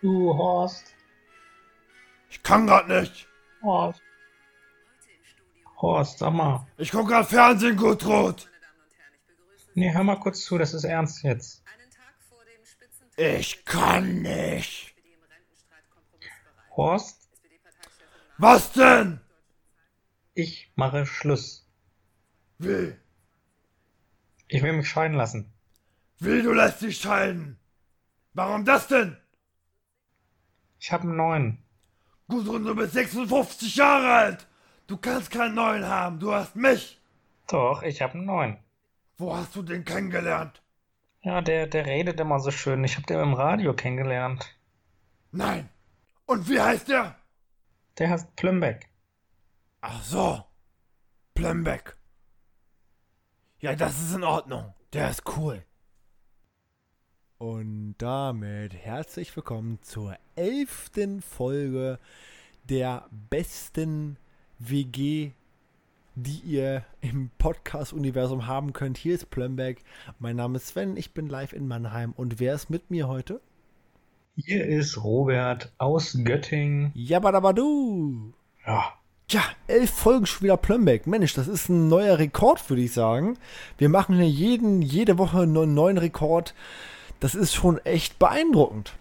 Du, Horst. Ich kann grad nicht. Horst. Horst, sag mal. Ich guck grad Fernsehen, Gudrun. Nee, hör mal kurz zu, das ist ernst jetzt. Ich kann nicht. Horst, Was denn? ich mache Schluss. Wie? Ich will mich scheiden lassen. Wie, du lässt dich scheiden? Warum das denn? Ich habe einen neuen. Gudrun, du bist 56 Jahre alt. Du kannst keinen neuen haben. Du hast mich. Doch, ich habe einen neuen. Wo hast du den kennengelernt? Ja, der, der redet immer so schön. Ich habe den im Radio kennengelernt. Nein. Und wie heißt der? Der heißt Plümbeck. Ach so. Plembeck. Ja, das ist in Ordnung. Der ist cool. Und damit herzlich willkommen zur elften Folge der besten WG, die ihr im Podcast-Universum haben könnt. Hier ist Plumberg. Mein Name ist Sven, ich bin live in Mannheim. Und wer ist mit mir heute? Hier ist Robert aus Göttingen. Jabadabadu! Ja, Ja, elf Folgen schon wieder Plumberg. Mensch, das ist ein neuer Rekord, würde ich sagen. Wir machen hier jeden, jede Woche einen neuen Rekord. Das ist schon echt beeindruckend.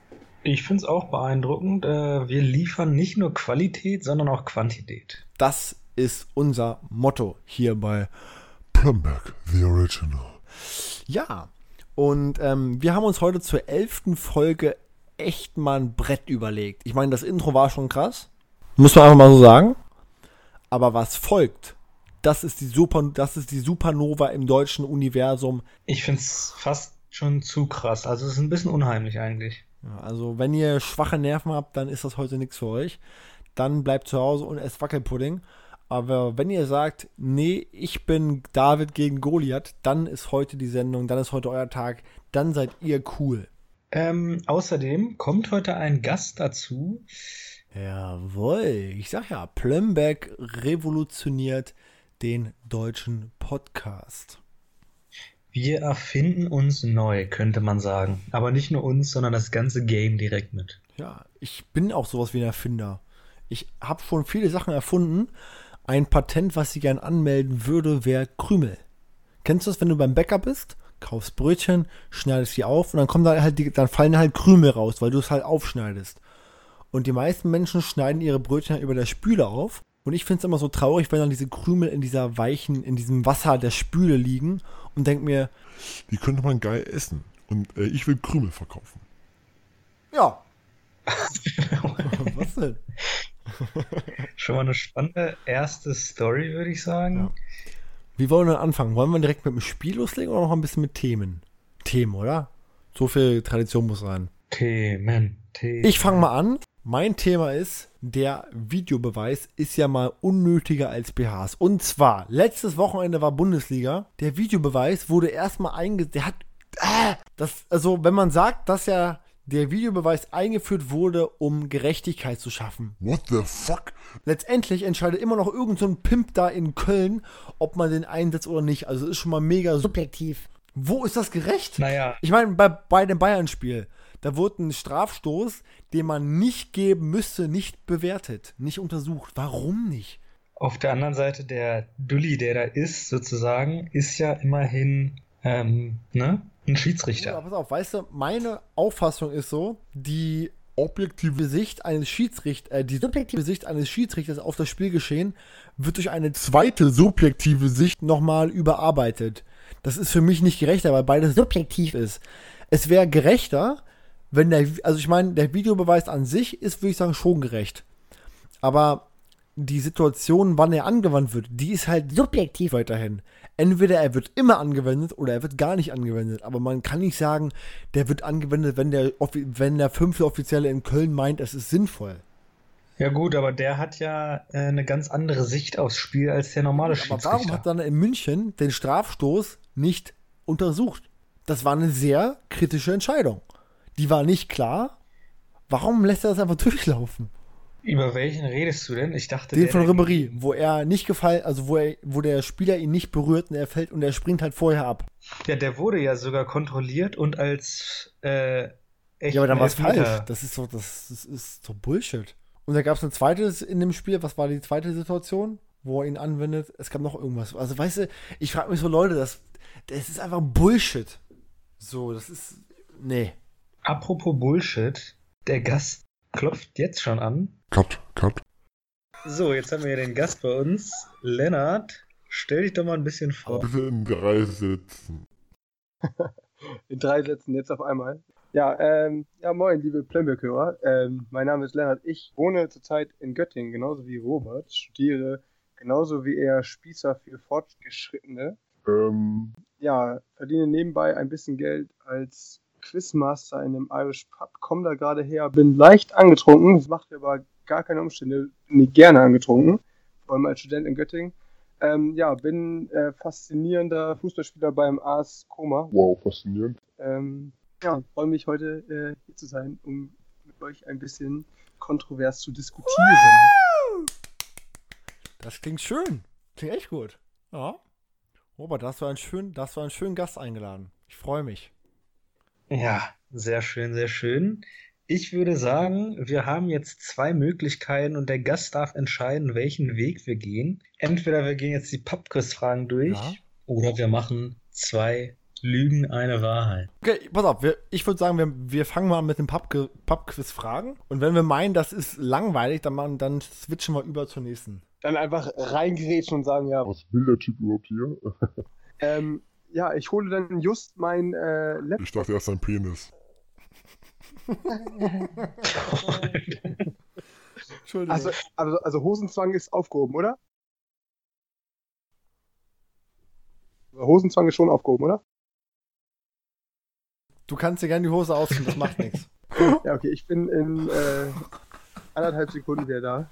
ich finde es auch beeindruckend. Äh, wir liefern nicht nur Qualität, sondern auch Quantität. Das ist unser Motto hier bei Plumberg, the original. Ja, und ähm, wir haben uns heute zur elften Folge echt mal ein Brett überlegt. Ich meine, das Intro war schon krass. Muss man einfach mal so sagen. Aber was folgt, das ist die, Super, das ist die Supernova im deutschen Universum. Ich finde es fast schon zu krass. Also es ist ein bisschen unheimlich eigentlich. Ja, also, wenn ihr schwache Nerven habt, dann ist das heute nichts für euch. Dann bleibt zu Hause und esst Wackelpudding. Aber wenn ihr sagt, nee, ich bin David gegen Goliath, dann ist heute die Sendung, dann ist heute euer Tag, dann seid ihr cool. Ähm, außerdem kommt heute ein Gast dazu. Jawohl, ich sag ja, Plumberg revolutioniert den deutschen Podcast. Wir erfinden uns neu, könnte man sagen. Aber nicht nur uns, sondern das ganze Game direkt mit. Ja, ich bin auch sowas wie ein Erfinder. Ich habe schon viele Sachen erfunden. Ein Patent, was ich gern anmelden würde, wäre Krümel. Kennst du das, wenn du beim Bäcker bist, kaufst Brötchen, schneidest sie auf und dann kommen da halt die, dann fallen halt Krümel raus, weil du es halt aufschneidest. Und die meisten Menschen schneiden ihre Brötchen halt über der Spüle auf. Und ich finde es immer so traurig, wenn dann diese Krümel in dieser weichen, in diesem Wasser der Spüle liegen und denk mir, Die könnte man geil essen. Und äh, ich will Krümel verkaufen. ja. Was denn? Schon mal eine spannende erste Story, würde ich sagen. Wie wollen wir denn anfangen? Wollen wir direkt mit dem Spiel loslegen oder noch ein bisschen mit Themen? Themen, oder? So viel Tradition muss rein. Themen. Themen. Ich fange mal an. Mein Thema ist, der Videobeweis ist ja mal unnötiger als BHs. Und zwar, letztes Wochenende war Bundesliga. Der Videobeweis wurde erstmal eingesetzt. Der hat. Äh, das, also, wenn man sagt, dass ja der Videobeweis eingeführt wurde, um Gerechtigkeit zu schaffen. What the fuck? Letztendlich entscheidet immer noch irgendein so Pimp da in Köln, ob man den einsetzt oder nicht. Also, es ist schon mal mega subjektiv. Wo ist das gerecht? Naja, Ich meine, bei, bei dem Bayern-Spiel, da wurde ein Strafstoß, den man nicht geben müsste, nicht bewertet, nicht untersucht. Warum nicht? auf der anderen Seite der Dulli, der da ist, sozusagen, ist ja immerhin ähm, ne? ein Ja, Schiedsrichter. pass auf, weißt du, meine Auffassung ist so, die objektive Sicht eines Schiedsrichters, äh, die subjektive Sicht eines Schiedsrichters auf das Spielgeschehen wird durch eine zweite subjektive Sicht nochmal überarbeitet. Das ist für mich nicht gerechter, weil beides subjektiv ist. Es wäre gerechter, wenn der, also ich meine, der Videobeweis an sich ist, würde ich sagen, schon gerecht. Aber die Situation, wann er angewandt wird, die ist halt subjektiv weiterhin. Entweder er wird immer angewendet oder er wird gar nicht angewendet. Aber man kann nicht sagen, der wird angewendet, wenn der, wenn der fünfte Offizielle in Köln meint, es ist sinnvoll. Ja gut, aber der hat ja äh, eine ganz andere Sicht aufs Spiel als der normale Aber warum Schiedsrichter. hat dann in München den Strafstoß nicht untersucht? Das war eine sehr kritische Entscheidung. Die war nicht klar. Warum lässt er das einfach durchlaufen? Über welchen redest du denn? Ich dachte, Den von Ribéry, wo er nicht gefallen, also wo, er, wo der Spieler ihn nicht berührt und er fällt und er springt halt vorher ab. Ja, der wurde ja sogar kontrolliert und als äh, echt Ja, aber dann war es falsch. Das ist so, das, das ist so Bullshit. Und da gab es ein zweites in dem Spiel. Was war die zweite Situation, wo er ihn anwendet? Es gab noch irgendwas. Also, weißt du, ich frage mich so, Leute, das, das ist einfach Bullshit. So, das ist. Nee. Apropos Bullshit, der Gast klopft jetzt schon an. Cut, cut. So, jetzt haben wir hier den Gast bei uns. Lennart, stell dich doch mal ein bisschen vor. Bitte in drei Sätzen. In drei Sätzen jetzt auf einmal. Ja, ähm, ja, moin, liebe Plemberg-Hörer. Ähm, mein Name ist Lennart. Ich wohne zurzeit in Göttingen, genauso wie Robert. Studiere genauso wie er Spießer für Fortgeschrittene. Ähm, Ja, verdiene nebenbei ein bisschen Geld als Quizmaster in einem Irish Pub. Komm da gerade her, bin leicht angetrunken. Das macht mir aber gar keine Umstände. Bin nicht gerne angetrunken. Vor allem als Student in Göttingen. Ähm, ja, bin äh, faszinierender Fußballspieler beim AS Koma. wow, faszinierend. Ähm, ja, freue mich heute äh, hier zu sein, um mit euch ein bisschen kontrovers zu diskutieren. Das klingt schön. Klingt echt gut. Ja. Robert, da hast du einen schönen, da hast du einen schönen Gast eingeladen. Ich freue mich. Ja, sehr schön, sehr schön. Ich würde sagen, wir haben jetzt zwei Möglichkeiten und der Gast darf entscheiden, welchen Weg wir gehen. Entweder wir gehen jetzt die Pubquiz-Fragen durch Ja. oder wir machen zwei Lügen, eine Wahrheit. Okay, pass auf, wir, ich würde sagen, wir, wir fangen mal mit dem Pub- Pub-Quiz-Fragen. Und wenn wir meinen, das ist langweilig, dann, machen, dann switchen wir über zur nächsten. Dann einfach reingrätschen und sagen, ja, Was will der Typ überhaupt hier? ähm, ja, ich hole dann just mein äh, Laptop. Ich dachte erst sein Penis. Entschuldigung. Also, also, also Hosenzwang ist aufgehoben, oder? Hosenzwang ist schon aufgehoben, oder? du kannst dir gerne die Hose ausziehen, das macht nichts. Ja, okay, ich bin in äh, anderthalb Sekunden wieder da.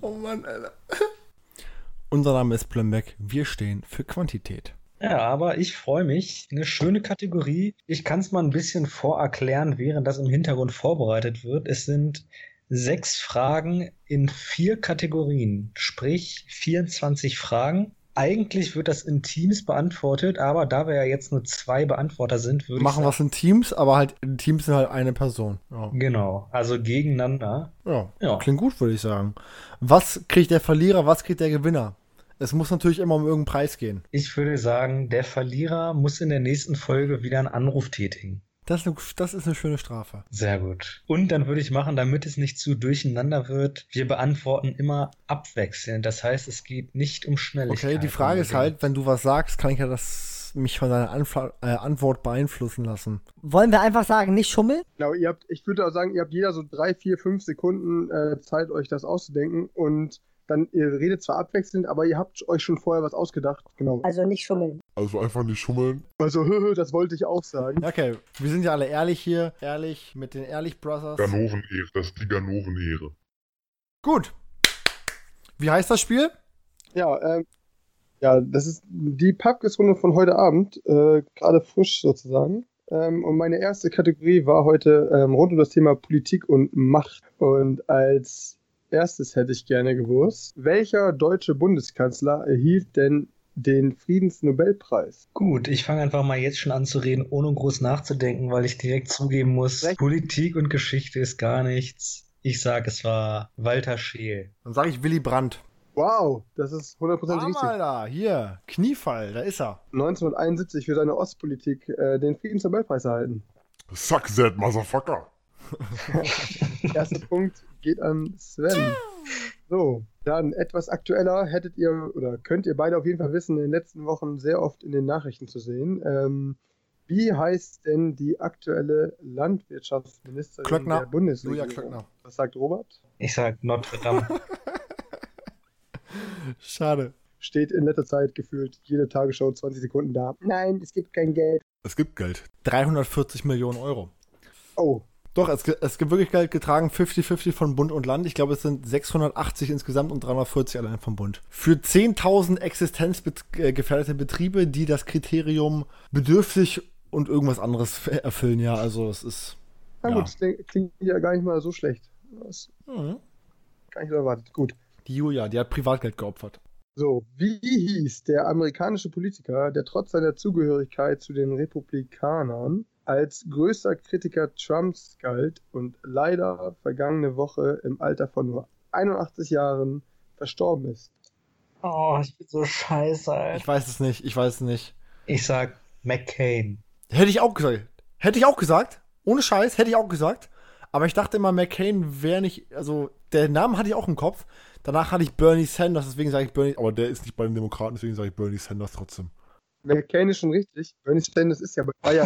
Oh Mann, Alter. Unser Name ist Plumbeck. Wir stehen für Quantität. Ja, aber ich freue mich. Eine schöne Kategorie. Ich kann es mal ein bisschen vorerklären, während das im Hintergrund vorbereitet wird. Es sind sechs Fragen in vier Kategorien, sprich 24 Fragen. Eigentlich wird das in Teams beantwortet, aber da wir ja jetzt nur zwei Beantworter sind, würde Machen ich was in Teams, aber halt in Teams sind halt eine Person. Ja. genau, also gegeneinander. Ja, Ja. klingt gut, würde ich sagen. Was kriegt der Verlierer, was kriegt der Gewinner? Es muss natürlich immer um irgendeinen Preis gehen. Ich würde sagen, der Verlierer muss in der nächsten Folge wieder einen Anruf tätigen. Das ist eine, das ist eine schöne Strafe. Sehr gut. Und dann würde ich machen, damit es nicht zu durcheinander wird, wir beantworten immer abwechselnd. Das heißt, es geht nicht um Schnelligkeit. Okay, die Frage ist halt, wenn du was sagst, kann ich ja das mich von deiner Anfla äh, Antwort beeinflussen lassen. Wollen wir einfach sagen, nicht schummeln? Genau, ihr habt, ich würde auch sagen, ihr habt jeder so drei, vier, fünf Sekunden äh, Zeit, euch das auszudenken und dann, ihr redet zwar abwechselnd, aber ihr habt euch schon vorher was ausgedacht. Genau. Also nicht schummeln. Also einfach nicht schummeln. Also, das wollte ich auch sagen. Okay, wir sind ja alle ehrlich hier. Ehrlich mit den Ehrlich Brothers. Ganovenehre, das ist die Ganovenehre. Gut. Wie heißt das Spiel? Ja, ähm, ja, das ist die Pubquiz-Runde von heute Abend, äh, gerade frisch sozusagen. Ähm, und meine erste Kategorie war heute ähm, rund um das Thema Politik und Macht. Und als erstes hätte ich gerne gewusst, welcher deutsche Bundeskanzler erhielt denn den Friedensnobelpreis? Gut, ich fange einfach mal jetzt schon an zu reden, ohne groß nachzudenken, weil ich direkt zugeben muss, Recht. Politik und Geschichte ist gar nichts. Ich sage, es war Walter Scheel. Dann sage ich Willy Brandt. Wow, das ist 100% Bam, richtig. Alter, hier, Kniefall, da ist er. 1971 für seine Ostpolitik äh, den Friedensnobelpreis erhalten. Suck that, motherfucker. Erster Punkt geht an Sven. So, dann etwas aktueller hättet ihr oder könnt ihr beide auf jeden Fall wissen, in den letzten Wochen sehr oft in den Nachrichten zu sehen. Ähm, wie heißt denn die aktuelle Landwirtschaftsministerin Klöckner. der Bundesregierung? Julia Klöckner. Was sagt Robert? Ich sage Notre Dame. Schade. Steht in letzter Zeit gefühlt jede Tagesschau 20 Sekunden da. Nein, es gibt kein Geld. Es gibt Geld. 340 Millionen Euro. Oh, Doch, es, es gibt wirklich Geld getragen, 50-50 von Bund und Land. Ich glaube, es sind 680 insgesamt und 340 allein vom Bund. Für 10.000 existenzgefährdete Betriebe, die das Kriterium bedürftig und irgendwas anderes erfüllen. Ja, also es ist. na Ja. gut, das klingt- klingt ja gar nicht mal so schlecht. Das Mhm. gar nicht so erwartet. Gut. Die Julia, die hat Privatgeld geopfert. So, wie hieß der amerikanische Politiker, der trotz seiner Zugehörigkeit zu den Republikanern als größter Kritiker Trumps galt und leider vergangene Woche im Alter von nur 81 Jahren verstorben ist. Oh, ich bin so scheiße, Ich Alter. weiß es nicht, ich weiß es nicht. Ich sag McCain. Hätte ich auch gesagt. Hätte ich auch gesagt. Ohne Scheiß, hätte ich auch gesagt. Aber ich dachte immer, McCain wäre nicht, also der Name hatte ich auch im Kopf. Danach hatte ich Bernie Sanders, deswegen sage ich Bernie. Aber der ist nicht bei den Demokraten, deswegen sage ich Bernie Sanders trotzdem. McCain ist schon richtig. Bernie Sanders ist ja, war ja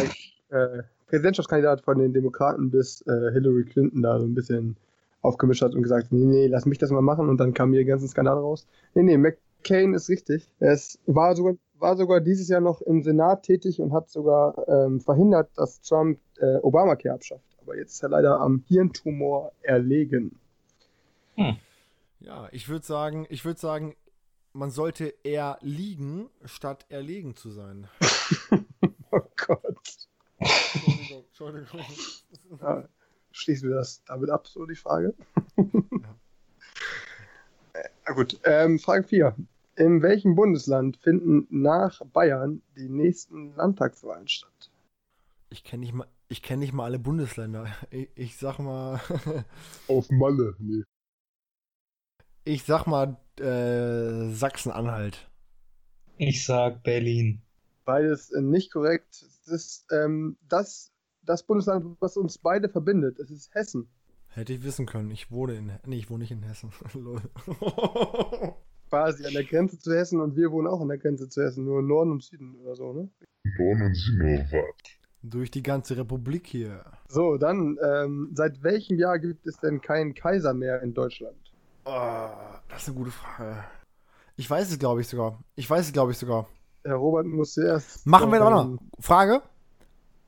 äh, Präsidentschaftskandidat von den Demokraten, bis äh, Hillary Clinton da so ein bisschen aufgemischt hat und gesagt, nee, nee, lass mich das mal machen und dann kam hier die ganzen Skandale raus. Nee, nee, McCain ist richtig. Er ist, war, sogar, war sogar dieses Jahr noch im Senat tätig und hat sogar ähm, verhindert, dass Trump äh, Obamacare abschafft. Aber jetzt ist er leider am Hirntumor erlegen. Ja, ich würde sagen, ich würde sagen, man sollte eher liegen, statt erlegen zu sein. Oh Gott. Entschuldigung, Entschuldigung. Ja, schließen wir das damit ab, so die Frage. Äh, Na gut, ähm, Frage 4. In welchem Bundesland finden nach Bayern die nächsten Landtagswahlen statt? Ich kenne nicht mal, ich kenne nicht mal alle Bundesländer. Ich, ich sag mal, Auf Malle, nee. ich sag mal äh, Sachsen-Anhalt. Ich sag Berlin. Beides äh, nicht korrekt. Das ist ähm, das, das Bundesland, was uns beide verbindet. Es ist Hessen. Hätte ich wissen können. Ich wohne in, nee, ich wohne nicht in Hessen. Quasi an der Grenze zu Hessen und wir wohnen auch an der Grenze zu Hessen, nur Norden und Süden oder so, ne? Norden und Süden, was? Durch die ganze Republik hier. So, dann, ähm, seit welchem Jahr gibt es denn keinen Kaiser mehr in Deutschland? Oh, das ist eine gute Frage. Ich weiß es, glaube ich, sogar. Ich weiß es, glaube ich, sogar. Herr Robert muss zuerst. Machen wir da ähm, noch. Frage.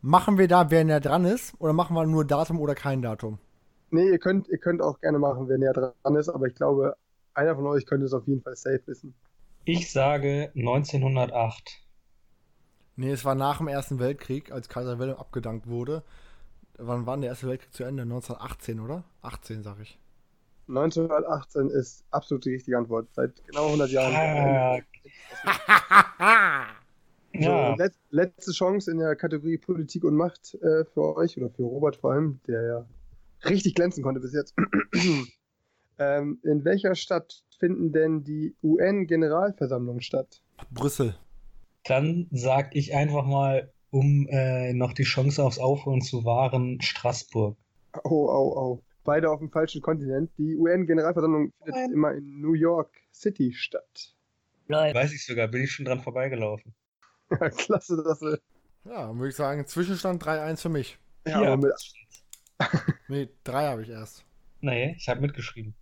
Machen wir da, wer näher dran ist? Oder machen wir nur Datum oder kein Datum? Nee, ihr könnt, ihr könnt auch gerne machen, wer näher dran ist, aber ich glaube, einer von euch könnte es auf jeden Fall safe wissen. Ich sage 1908. Nee, es war nach dem Ersten Weltkrieg, als Kaiser Wilhelm abgedankt wurde. Wann war denn der Erste Weltkrieg zu Ende? 1918, oder? 18, sag ich. 1918 ist absolut die richtige Antwort. Seit genau 100 Jahren. Ah, So, ja, let, letzte Chance in der Kategorie Politik und Macht äh, für euch oder für Robert vor allem, der ja richtig glänzen konnte bis jetzt. ähm, in welcher Stadt finden denn die UN-Generalversammlungen statt? Brüssel. Dann sag ich einfach mal, um äh, noch die Chance aufs Aufholen zu wahren, Straßburg. Oh, oh, oh. Beide auf dem falschen Kontinent. Die UN-Generalversammlung findet immer in New York City statt. Weiß ich sogar, bin ich schon dran vorbeigelaufen. Klasse, dass wir. Ja, würde ich sagen, Zwischenstand 3-1 für mich. Ja, Hier. aber mit, Nee, 3 habe ich erst. Nee, ich habe mitgeschrieben.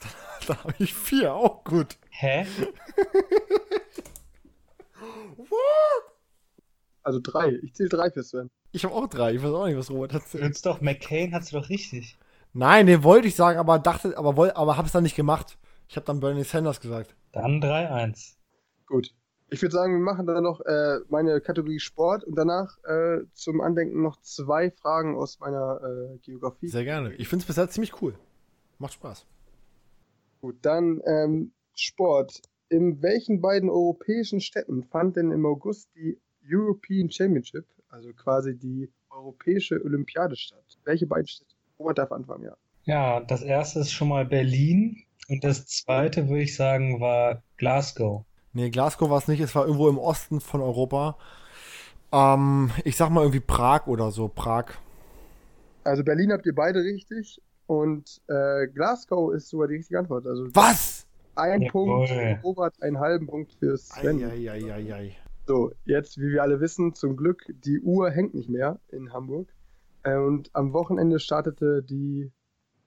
Da habe ich 4, auch gut. Hä? Also drei. Ich zähle drei für Sven. Ich habe auch 3. Ich weiß auch nicht, was Robert Du erzählt. willst doch, McCain hat's doch richtig. Nein, den wollte ich sagen, aber dachte, aber, woll, aber habe es dann nicht gemacht. Ich habe dann Bernie Sanders gesagt. Dann 3-1. Gut. Ich würde sagen, wir machen dann noch äh, meine Kategorie Sport und danach äh, zum Andenken noch zwei Fragen aus meiner äh, Geografie. Sehr gerne. Ich finde es bisher ziemlich cool. Macht Spaß. Gut, dann ähm, Sport. In welchen beiden europäischen Städten fand denn im August die European Championship, also quasi die europäische Olympiade statt? Welche beiden Städte? Robert darf anfangen, ja. Ja, das erste ist schon mal Berlin und das zweite, würde ich sagen, war Glasgow. Nee, Glasgow war es nicht. Es war irgendwo im Osten von Europa. Ähm, ich sag mal irgendwie Prag oder so. Prag. Also Berlin habt ihr beide richtig und äh, Glasgow ist sogar die richtige Antwort. Also Was? Ein Jawohl. Punkt für Robert, einen halben Punkt für Sven. Eieieiei. So, jetzt, wie wir alle wissen, zum Glück, die Uhr hängt nicht mehr in Hamburg. Äh, und am Wochenende startete die,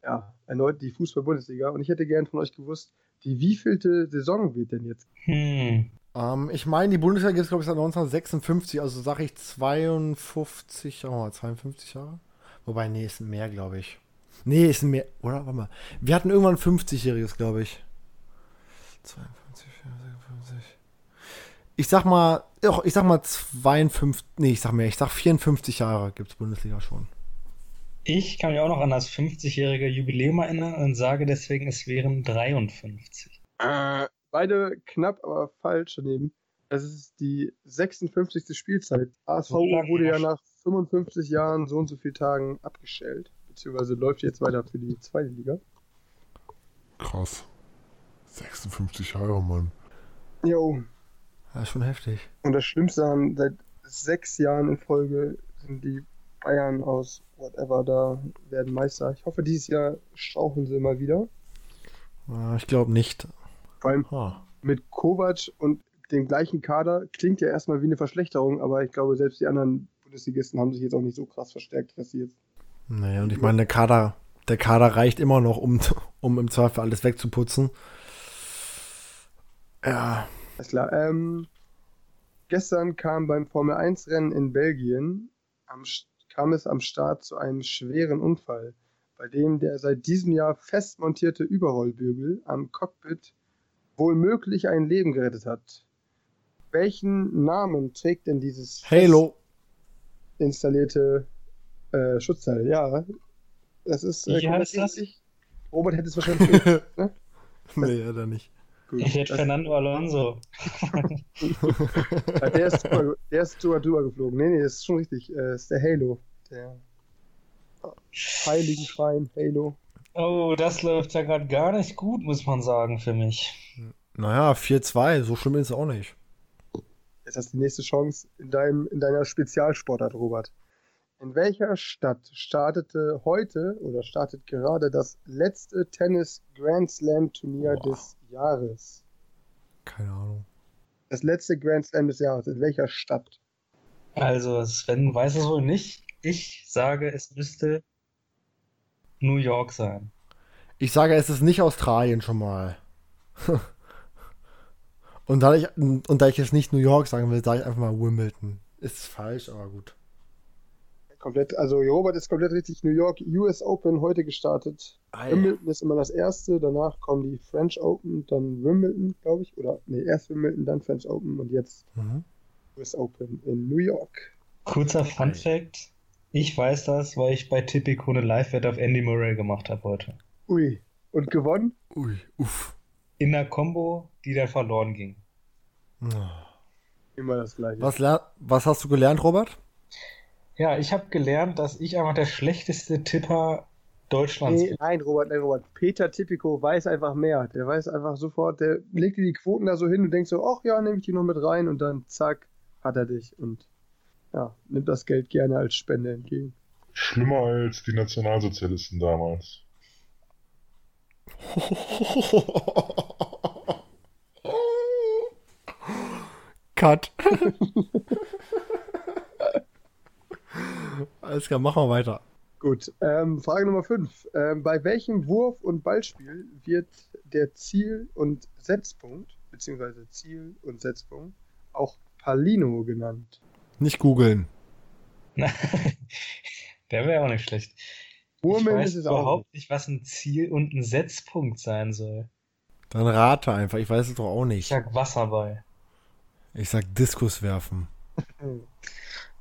ja, erneut die Fußball-Bundesliga. Und ich hätte gern von euch gewusst, die wievielte Saison wird denn jetzt? Hm. Ähm, ich meine, die Bundesliga gibt es, glaube ich, seit 1956. Also sage ich 52, oh, 52 Jahre. Wobei, nee, es sind mehr, glaube ich. Nee, es sind mehr. Oder? Warte mal. Wir hatten irgendwann ein 50-jähriges, glaube ich. 52, 54. Ich sag mal, doch, ich sag mal 52, nee, ich sag mehr, ich sag 54 Jahre gibt es Bundesliga schon. Ich kann mich auch noch an das 50-jährige Jubiläum erinnern und sage deswegen, es wären 53. Äh, beide knapp, aber falsch daneben. Das ist die 56. Spielzeit. ASV wurde ja nach 55 Jahren so und so vielen Tagen abgestellt. Beziehungsweise läuft jetzt weiter für die zweite Liga. Krass. 56 Jahre, Mann. Jo. Ja, schon heftig. Und das Schlimmste an, seit sechs Jahren in Folge sind die Bayern aus whatever da werden Meister. Ich hoffe, dieses Jahr strauchen sie mal wieder. Ich glaube nicht. Vor allem Ha. mit Kovac und dem gleichen Kader klingt ja erstmal wie eine Verschlechterung, aber ich glaube, selbst die anderen Bundesligisten haben sich jetzt auch nicht so krass verstärkt, dass sie jetzt. Naja, und ich meine, der Kader, der Kader reicht immer noch, um, um im Zweifel alles wegzuputzen. Ja, Alles klar. Ähm, gestern kam beim Formel 1-Rennen in Belgien am, kam es am Start zu einem schweren Unfall, bei dem der seit diesem Jahr fest montierte Überrollbügel am Cockpit wohl möglich ein Leben gerettet hat. Welchen Namen trägt denn dieses Halo. fest installierte äh, Schutzteil? Ja, das ist äh, Wie heißt das? Robert hätte es wahrscheinlich ne? nee, hat er nicht. Gut. Ich hätte Das- Fernando Alonso. Der, ist drüber, der ist sogar drüber geflogen. Nee, nee, das ist schon richtig. Äh, Das ist der Halo. Der heiligen Schrein Halo. Oh, das läuft ja gerade gar nicht gut, muss man sagen, für mich. Naja, 4-2, so schlimm ist es auch nicht. Jetzt hast du die nächste Chance in, deinem, in deiner Spezialsportart, Robert. In welcher Stadt startete heute oder startet gerade das letzte Tennis Grand Slam Turnier Boah. des Jahres? Keine Ahnung. Das letzte Grand Slam des Jahres. In welcher Stadt? Also, Sven weiß es wohl nicht. Ich sage, es müsste New York sein. Ich sage, es ist nicht Australien schon mal. und, da ich, und da ich jetzt nicht New York sagen will, sage ich einfach mal Wimbledon. Ist falsch, aber gut. Komplett, also Robert ist komplett richtig. New York US Open heute gestartet. Wimbledon ist immer das erste, danach kommen die French Open, dann Wimbledon, glaube ich. Oder, nee, erst Wimbledon, dann French Open und jetzt Mhm. US Open in New York. Kurzer Fun Fact. Ich weiß das, weil ich bei Tipico eine Live-Wette auf Andy Murray gemacht habe heute. Ui. Und gewonnen? Ui, uff. In der Combo, die dann verloren ging. Immer das gleiche. Was, was hast du gelernt, Robert? Ja, ich habe gelernt, dass ich einfach der schlechteste Tipper Deutschlands Nee, bin. nein, Robert, nein, Robert. Peter Tipico weiß einfach mehr. Der weiß einfach sofort, der legt dir die Quoten da so hin und denkt so, ach ja, nehme ich die noch mit rein und dann zack, hat er dich und ja, nimmt das Geld gerne als Spende entgegen. Schlimmer als die Nationalsozialisten damals. Cut. Alles klar, machen wir weiter. Gut, ähm, Frage Nummer 5. Ähm, bei welchem Wurf- und Ballspiel wird der Ziel- und Setzpunkt, beziehungsweise Ziel- und Setzpunkt, auch Palino genannt? Nicht googeln. Der wäre auch nicht schlecht. Ich Murmeln weiß ist es auch. überhaupt nicht, was ein Ziel und ein Setzpunkt sein soll. Dann rate einfach. Ich weiß es doch auch Ich nicht. sag Wasserball. Ich sag Diskus werfen.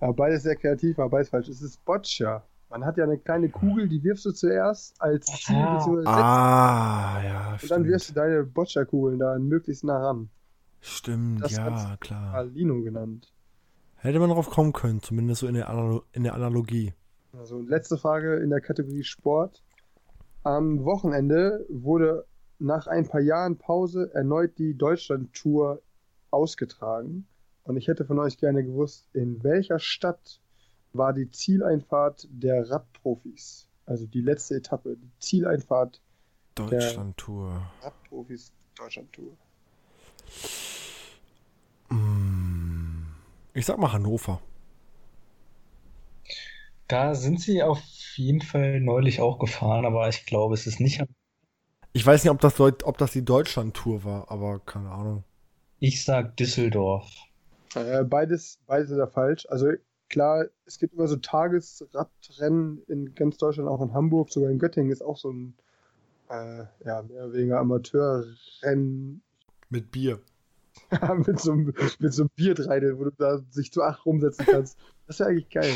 Ja, beides sehr kreativ, aber beides falsch. Es ist Boccia. Man hat ja eine kleine Kugel, die wirfst du zuerst als Ziel Ah. Ah, ja, Und dann wirfst stimmt. du deine Boccia-Kugeln da möglichst nah ran. Stimmt, Das ja, klar. Palino genannt. Hätte man drauf kommen können, zumindest so in der, Analo in der Analogie. Also letzte Frage in der Kategorie Sport. Am Wochenende wurde nach ein paar Jahren Pause erneut die Deutschland-Tour ausgetragen. Und ich hätte von euch gerne gewusst, in welcher Stadt war die Zieleinfahrt der Radprofis? Also die letzte Etappe, die Zieleinfahrt Deutschland-Tour. Radprofis Deutschland-Tour. Mm. Ich sag mal Hannover. Da sind sie auf jeden Fall neulich auch gefahren, aber ich glaube, es ist nicht. Ich weiß nicht, ob das, ob das die Deutschland-Tour war, aber keine Ahnung. Ich sag Düsseldorf. Äh, beides, beides ist ja falsch. Also klar, es gibt immer so Tagesradrennen in ganz Deutschland, auch in Hamburg, sogar in Göttingen ist auch so ein äh, ja, mehr oder weniger Amateurrennen Mit Bier. mit so einem, mit so einem Bierdreidel, wo du da sich zu acht rumsetzen kannst. Das ist ja eigentlich geil.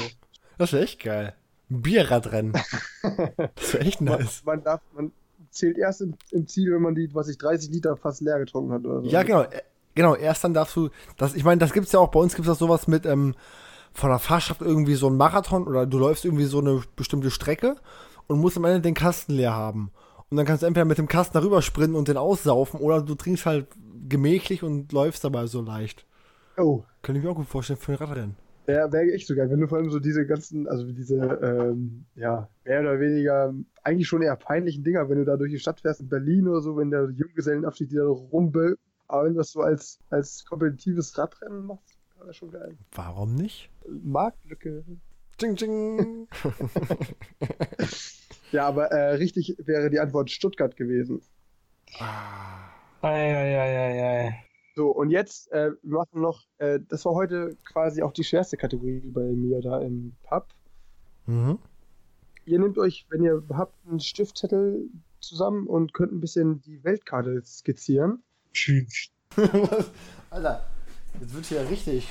Das wäre echt geil. Ein Bierradrennen. Das wäre echt Man, nice. man darf, man zählt erst im, im Ziel, wenn man die, was ich 30 Liter fast leer getrunken hat oder so. Ja, genau. Genau, erst dann darfst du, das, ich meine, das gibt's ja auch, bei uns gibt's das sowas mit, ähm, von der Fahrschaft irgendwie so ein Marathon oder du läufst irgendwie so eine bestimmte Strecke und musst am Ende den Kasten leer haben. Und dann kannst du entweder mit dem Kasten darüber sprinten und den aussaufen oder du trinkst halt gemächlich und läufst dabei so leicht. Oh, Könnte ich mir auch gut vorstellen für ein Radrennen. ja, wäre echt so geil, wenn du vor allem so diese ganzen, also diese, ähm, ja, mehr oder weniger eigentlich schon eher peinlichen Dinger, wenn du da durch die Stadt fährst in Berlin oder so, wenn der Junggesellenabschied die da rumbölkt, aber wenn du das so als, als kompetitives Radrennen machst, wäre schon geil. Warum nicht? Marktlücke. Ching, ching. Ja, aber äh, richtig wäre die Antwort Stuttgart gewesen. Eieieiei. So, und jetzt, äh, wir machen noch, äh, das war heute quasi auch die schwerste Kategorie bei mir da im Pub. mhm. Ihr nehmt euch, wenn ihr habt, einen Stiftzettel zusammen und könnt ein bisschen die Weltkarte skizzieren. Alter, jetzt wird hier richtig.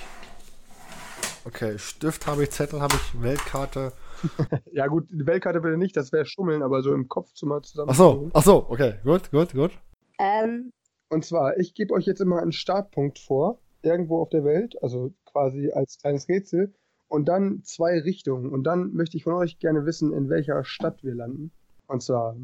Okay, Stift habe ich, Zettel habe ich, Weltkarte. Ja gut, die Weltkarte bitte nicht, das wäre Schummeln, aber so im Kopf zu mal zusammen. Ach so, ach so, okay, gut, gut, gut. Ähm, Und zwar, ich gebe euch jetzt immer einen Startpunkt vor, irgendwo auf der Welt, also quasi als kleines Rätsel, und dann zwei Richtungen. Und dann möchte ich von euch gerne wissen, in welcher Stadt wir landen. Und zwar,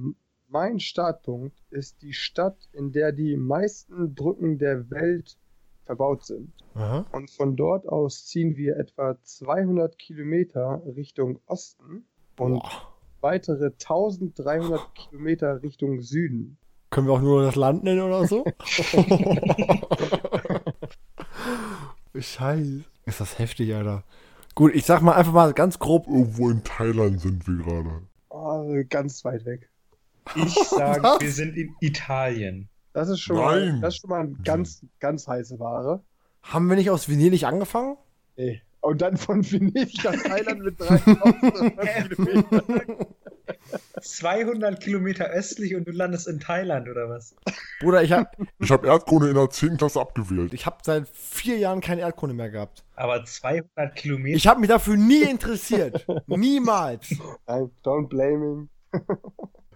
mein Startpunkt ist die Stadt, in der die meisten Brücken der Welt verbaut sind. Aha. Und von dort aus ziehen wir etwa 200 Kilometer Richtung Osten und Boah. weitere 1300 Kilometer Richtung Süden. Können wir auch nur das Land nennen oder so? Scheiße. Ist das heftig, Alter. Gut, ich sag mal einfach mal ganz grob. Irgendwo in Thailand sind wir gerade. Oh, ganz weit weg. Ich sage, wir sind in Italien. Das ist schon mal, Nein. das ist schon mal eine ganz, ganz heiße Ware. Haben wir nicht aus Venedig angefangen? Nee. Und dann von Venedig nach Thailand mit 3000 Kilometern. 200 Kilometer östlich und du landest in Thailand oder was? Bruder, ich hab, Ich habe Erdkunde in der 10. Klasse abgewählt. ich hab seit vier Jahren keine Erdkunde mehr gehabt. Aber 200 Kilometer. Ich habe mich dafür nie interessiert. Niemals. Nein, don't blaming.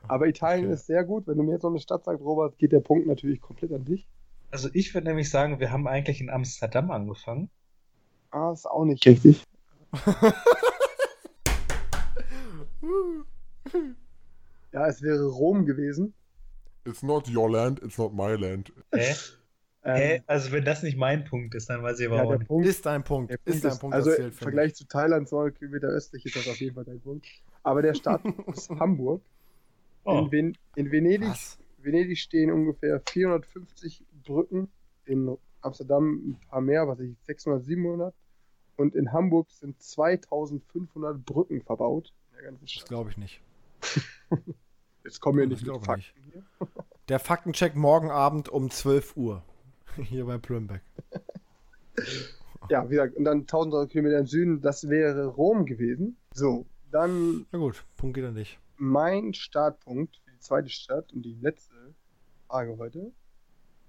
Aber Italien Okay. ist sehr gut. Wenn du mir jetzt noch eine Stadt sagst, Robert, geht der Punkt natürlich komplett an dich. Also ich würde nämlich sagen, wir haben eigentlich in Amsterdam angefangen. Ah, ist auch nicht richtig. Ja, es wäre Rom gewesen. It's not your land, it's not my land. Hä? Ähm, Hä? Also wenn das nicht mein Punkt ist, dann weiß ich aber ja, nicht. Punkt, Ist dein Punkt. der Ist Punkt dein Punkt. also das im Vergleich zu Thailand 200 Kilometer östlich ist das auf jeden Fall dein Punkt. Aber der Start ist Hamburg. Oh. In, Ven in. Venedig Was? Venedig stehen ungefähr 450 Brücken, in Amsterdam ein paar mehr, was ich, 600, 700. Und in Hamburg sind 2500 Brücken verbaut. Das glaube ich nicht. Jetzt kommen wir nicht mit ich Fakten hier. Der Faktencheck morgen Abend um 12 Uhr. Hier bei Plümbeck. Ja, wie gesagt, und dann 1300 Kilometer im Süden, das wäre Rom gewesen. So, dann Na gut, Punkt geht an dich. Mein Startpunkt für die zweite Stadt und die letzte Frage heute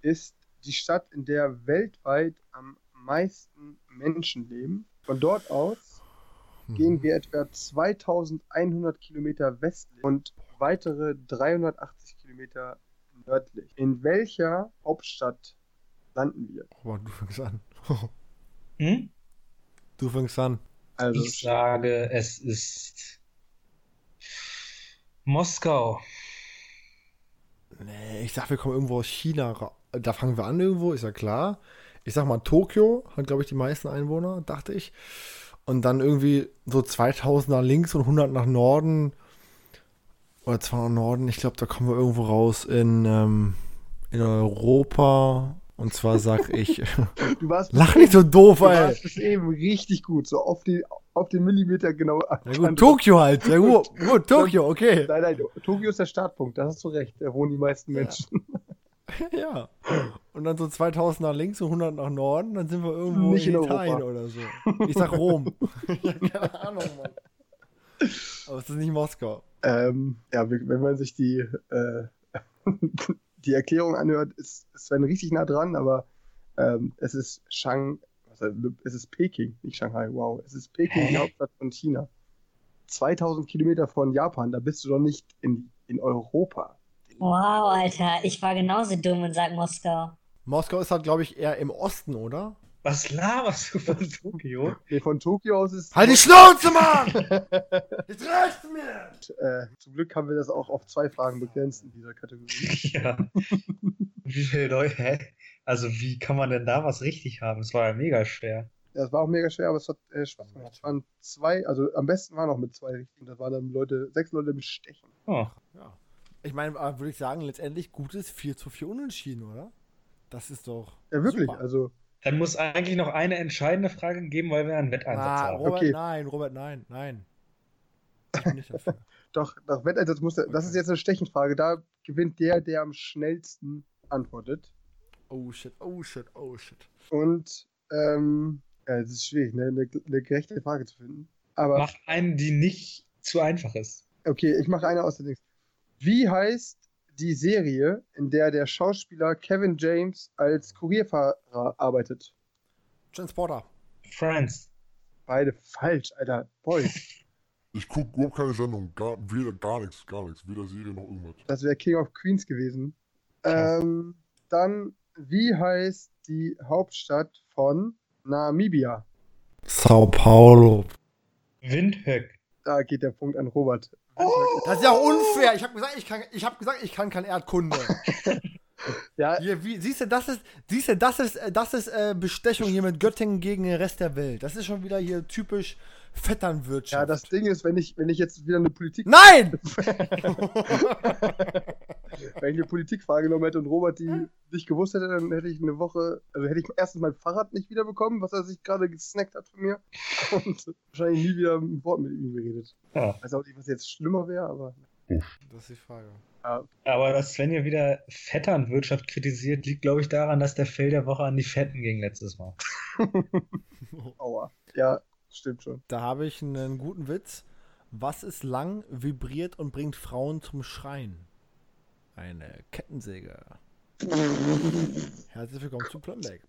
ist die Stadt, in der weltweit am meisten Menschen leben. Von dort aus Mhm. gehen wir etwa 2100 Kilometer westlich und weitere 380 Kilometer nördlich. In welcher Hauptstadt landen wir? Aber du fängst an. Hm? Du fängst an. Also, Ich sage, es ist Moskau. Nee, ich sag, wir kommen irgendwo aus China. Da fangen wir an irgendwo, ist ja klar. Ich sag mal, Tokio hat, glaube ich, die meisten Einwohner, dachte ich. Und dann irgendwie so 2000 nach links und 100 nach Norden. Oder 200 nach Norden. Ich glaube, da kommen wir irgendwo raus in, ähm, in Europa. Und zwar sag ich. du warst Lach nicht so doof, du ey. warst bis eben richtig gut, so auf, die, auf den Millimeter genau. Ja gut, erkannt. Tokio halt. Ja gut, gut Tokio, okay. Nein, nein, Tokio ist der Startpunkt, da hast du recht, da wohnen die meisten Menschen. Ja. Und dann so 2000 nach links und 100 nach Norden, dann sind wir irgendwo Nicht in, in Italien Europa. oder so. Ich sag Rom. ja, keine Ahnung, Mann. Aber es ist nicht Moskau. Ähm, ja, wenn man sich die, äh, die Erklärung anhört, ist ist Sven richtig nah dran, aber ähm, es ist Shang, äh, es ist Peking, nicht Shanghai, wow. Es ist Peking, die? Hauptstadt von China. 2000 Kilometer von Japan, da bist du doch nicht in, in Europa. wow, Alter, ich war genauso dumm und sag Moskau. Moskau ist halt, glaube ich, eher im Osten, oder? Was laberst du von Tokio? Nee, von Tokio aus ist. Halt die Schnauze, Mann! Jetzt reicht's mir! Äh, zum Glück haben wir das auch auf zwei Fragen begrenzt in dieser Kategorie. Ja. Wie viele Leute, hä? Also wie kann man denn da was richtig haben? Es war ja mega schwer. Ja, es war auch mega schwer, aber es hat äh, Spaß gemacht. Es waren zwei, also am besten war noch mit zwei richtigen. Das waren dann Leute, sechs Leute mit Stechen. Oh. Ja. Ich meine, äh, würde ich sagen, letztendlich gutes 4 zu 4 Unentschieden, oder? Das ist doch. Ja, wirklich. Super. Also, Dann muss eigentlich noch eine entscheidende Frage geben, weil wir einen Wetteinsatz Ah, haben. Robert, Okay. nein, Robert, nein, nein. Ich bin nicht dafür. doch, nach Wetteinsatz musste. Das ist jetzt eine Stechenfrage. Da gewinnt der, der am schnellsten antwortet. Oh shit, oh shit, oh shit. Und, ähm, ja, es ist schwierig, ne, eine, eine gerechte Frage zu finden. Aber, Mach einen, die nicht zu einfach ist. okay, ich mache eine aus der Dings. Wie heißt die Serie, in der der Schauspieler Kevin James als Kurierfahrer arbeitet? Transporter. Friends. Beide falsch, Alter. Boy, Ich gucke überhaupt keine Sendung. Gar, weder, gar nichts, gar nichts. Weder Serie noch irgendwas. das wäre King of Queens gewesen. Ähm, dann, wie heißt die Hauptstadt von Namibia? Sao Paulo. Windhoek. Da geht der Punkt an Robert. Das ist ja auch unfair. Ich habe gesagt, ich kann, ich habe gesagt, ich kann kein Erdkunde. Ja, Hier, wie, siehst du, das ist, siehst du, das ist, äh, das ist äh, Bestechung hier mit Göttingen gegen den Rest der Welt. Das ist schon wieder hier typisch Vetternwirtschaft. ja, das Ding ist, wenn ich, wenn ich jetzt wieder eine Politik, Nein! wenn ich eine Politikfrage genommen hätte und Robert die nicht gewusst hätte, dann hätte ich eine Woche, also hätte ich erstens mein Fahrrad nicht wiederbekommen, was er sich gerade gesnackt hat von mir und wahrscheinlich nie wieder ein Wort mit ihm geredet. Ja. Ich weiß auch nicht, was jetzt schlimmer wäre, aber Das ist die Frage. ja, Aber dass Sven hier wieder Vetternwirtschaft kritisiert, liegt, glaube ich, daran, dass der Fail der Woche an die Fetten ging letztes Mal. aua. Ja, stimmt schon. Da habe ich einen guten Witz. Was ist lang, vibriert und bringt Frauen zum Schreien? Eine Kettensäge. Herzlich willkommen zu Plumbeck.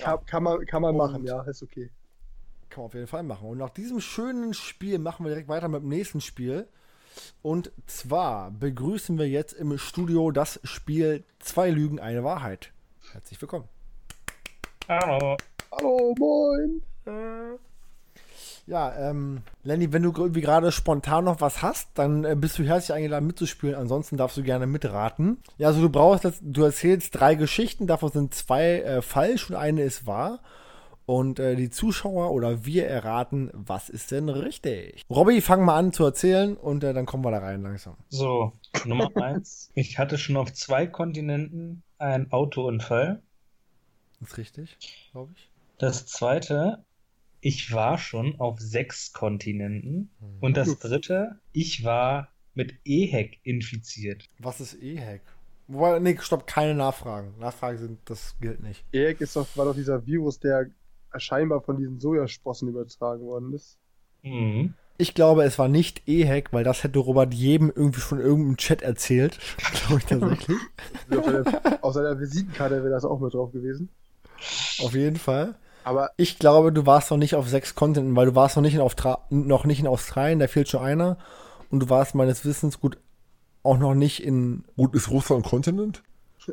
Kann, kann man, kann man Und- machen, ja, ist okay. Kann man auf jeden Fall machen. Und nach diesem schönen Spiel machen wir direkt weiter mit dem nächsten Spiel. Und zwar begrüßen wir jetzt im Studio das Spiel Zwei Lügen, eine Wahrheit. Herzlich willkommen. Hallo. Hallo, moin. Ja, ähm, Lenny, wenn du irgendwie gerade spontan noch was hast, dann äh, bist du herzlich eingeladen mitzuspielen. Ansonsten darfst du gerne mitraten. Ja, also du brauchst jetzt, du erzählst drei Geschichten, davon sind zwei äh, falsch und eine ist wahr. Und äh, die Zuschauer oder wir erraten, was ist denn richtig. Robby, fang mal an zu erzählen und äh, dann kommen wir da rein langsam. So, Nummer eins. Ich hatte schon auf zwei Kontinenten einen Autounfall. Ist richtig, glaube ich. Das zweite, ich war schon auf sechs Kontinenten. Und das dritte, ich war mit EHEC infiziert. Was ist E-Hack? Wobei, nee, stopp, keine Nachfragen. Nachfragen sind, das gilt nicht. Erik ist doch, war doch dieser Virus, der scheinbar von diesen Sojasprossen übertragen worden ist. Mhm. Ich glaube, es war nicht E-Hack, weil das hätte Robert jedem irgendwie von irgendeinem Chat erzählt. glaube ich tatsächlich. Auf seiner, auf seiner Visitenkarte wäre das auch mit drauf gewesen. Auf jeden Fall. Aber Ich glaube, du warst noch nicht auf sechs Kontinenten, weil du warst noch nicht in, noch nicht in Australien, da fehlt schon einer. Und du warst meines Wissens gut auch noch nicht in. Gut, ist Russland ein Kontinent?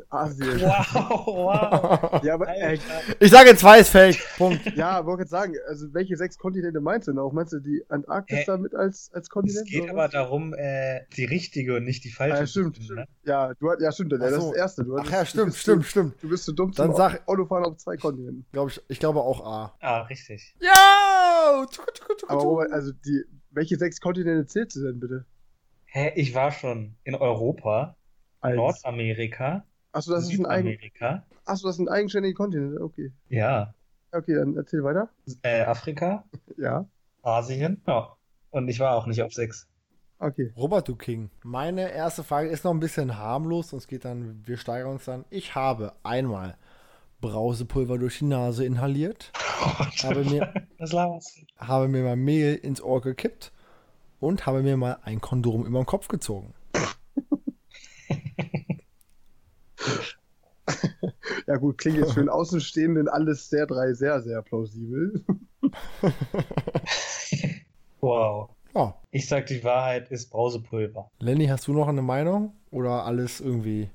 Asien. Wow, wow. Ja, aber äh. Ich sage zwei ist fake. Punkt. ja, wollte jetzt sagen, also welche sechs Kontinente meinst du denn auch? Meinst du die Antarktis Hä? da mit als, als Es Kontinent? geht oder aber was? darum, äh, die richtige und nicht die falsche. Ja, stimmt, zu finden, stimmt. ne? Ja, du, hat- ja, stimmt, ja, Ach das ist so. das Erste. Du, Ach ja, stimmt, stimmt, Zu, stimmt. du bist zu dumm Dann sag- Autofahren auf zwei Kontinenten. Glaube ich, ich glaube auch A. Ah, richtig. Ja! Aber Robert, also die, welche sechs Kontinente zählst du denn bitte? Hä, ich war schon in Europa, Als- Nordamerika, Achso, das ist ein Südamerika. achso, das sind eigenständige Kontinente, okay. Ja, Okay, dann erzähl weiter. äh, Afrika, Ja, Asien. Ja. Und ich war auch nicht auf sechs. okay. Robert, du King. Meine erste Frage ist noch ein bisschen harmlos und es geht dann, wir steigern uns dann. Ich habe einmal Brausepulver durch die Nase inhaliert, habe mir, habe mir mal Mehl ins Ohr gekippt und habe mir mal ein Kondom über den Kopf gezogen. Ja gut, klingt jetzt für den Außenstehenden alles sehr drei sehr, sehr plausibel. Wow. Ja. Ich sag, die Wahrheit ist Brausepulver. Lenny, hast du noch eine Meinung? Oder alles irgendwie.